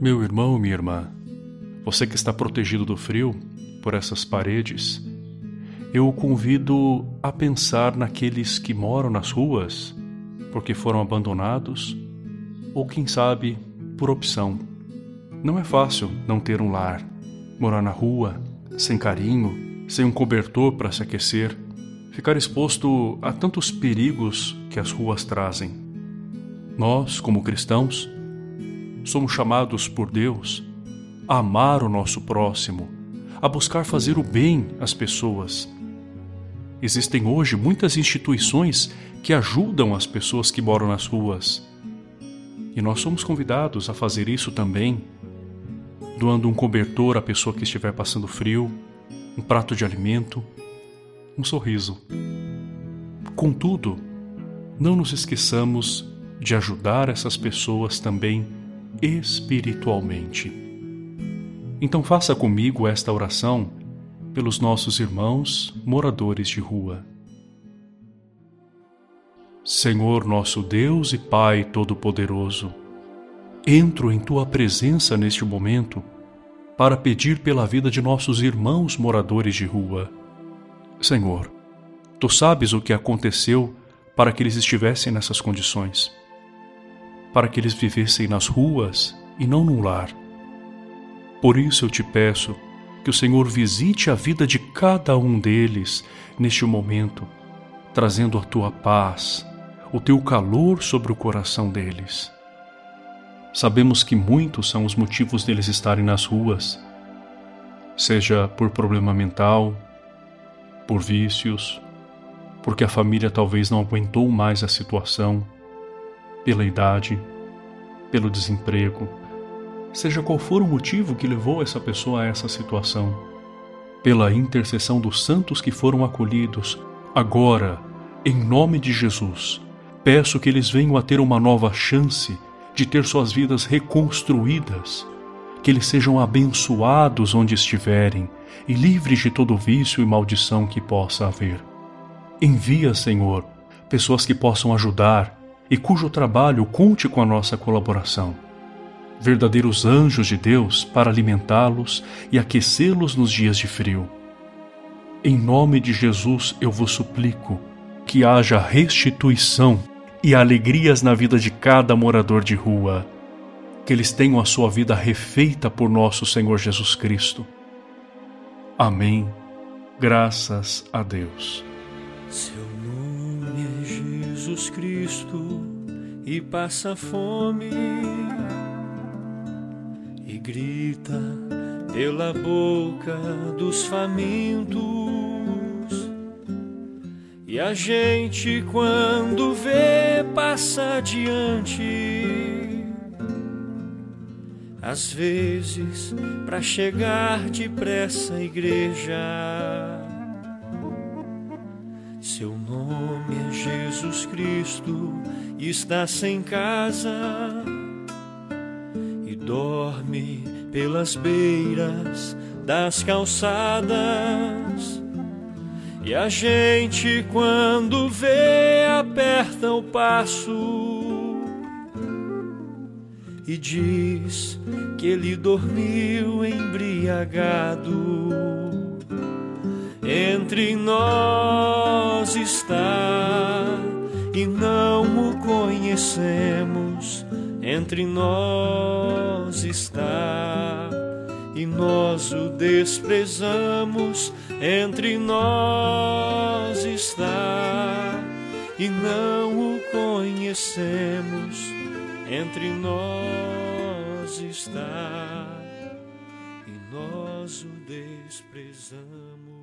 Meu irmão, minha irmã, você que está protegido do frio por essas paredes, eu o convido a pensar naqueles que moram nas ruas porque foram abandonados ou, quem sabe, por opção. Não é fácil não ter um lar, morar na rua, sem carinho, sem um cobertor para se aquecer, ficar exposto a tantos perigos que as ruas trazem. Nós, como cristãos, somos chamados por Deus a amar o nosso próximo, a buscar fazer o bem às pessoas. Existem hoje muitas instituições que ajudam as pessoas que moram nas ruas. E nós somos convidados a fazer isso também, doando um cobertor à pessoa que estiver passando frio, um prato de alimento, um sorriso. Contudo, não nos esqueçamos de ajudar essas pessoas também espiritualmente. Então faça comigo esta oração pelos nossos irmãos moradores de rua. Senhor nosso Deus e Pai Todo-Poderoso, entro em tua presença neste momento para pedir pela vida de nossos irmãos moradores de rua. Senhor, tu sabes o que aconteceu para que eles estivessem nessas condições para que eles vivessem nas ruas e não num lar. Por isso eu te peço que o Senhor visite a vida de cada um deles neste momento, trazendo a tua paz, o teu calor sobre o coração deles. Sabemos que muitos são os motivos deles estarem nas ruas, seja por problema mental, por vícios, porque a família talvez não aguentou mais a situação pela idade, pelo desemprego, seja qual for o motivo que levou essa pessoa a essa situação, pela intercessão dos santos que foram acolhidos, agora, em nome de Jesus, peço que eles venham a ter uma nova chance de ter suas vidas reconstruídas, que eles sejam abençoados onde estiverem e livres de todo vício e maldição que possa haver. Envia, Senhor, pessoas que possam ajudar, e cujo trabalho conte com a nossa colaboração. Verdadeiros anjos de Deus para alimentá-los e aquecê-los nos dias de frio. Em nome de Jesus eu vos suplico que haja restituição e alegrias na vida de cada morador de rua, que eles tenham a sua vida refeita por nosso Senhor Jesus Cristo. Amém. Graças a Deus. Seu nome é Jesus Cristo e passa fome e grita pela boca dos famintos. E a gente, quando vê, passa adiante. Às vezes, para chegar depressa à igreja. Seu nome é Jesus Cristo, está sem casa e dorme pelas beiras das calçadas. E a gente, quando vê, aperta o passo e diz que ele dormiu embriagado. Entre nós está e não o conhecemos. Entre nós está e nós o desprezamos. Entre nós está e não o conhecemos. Entre nós está e nós o desprezamos.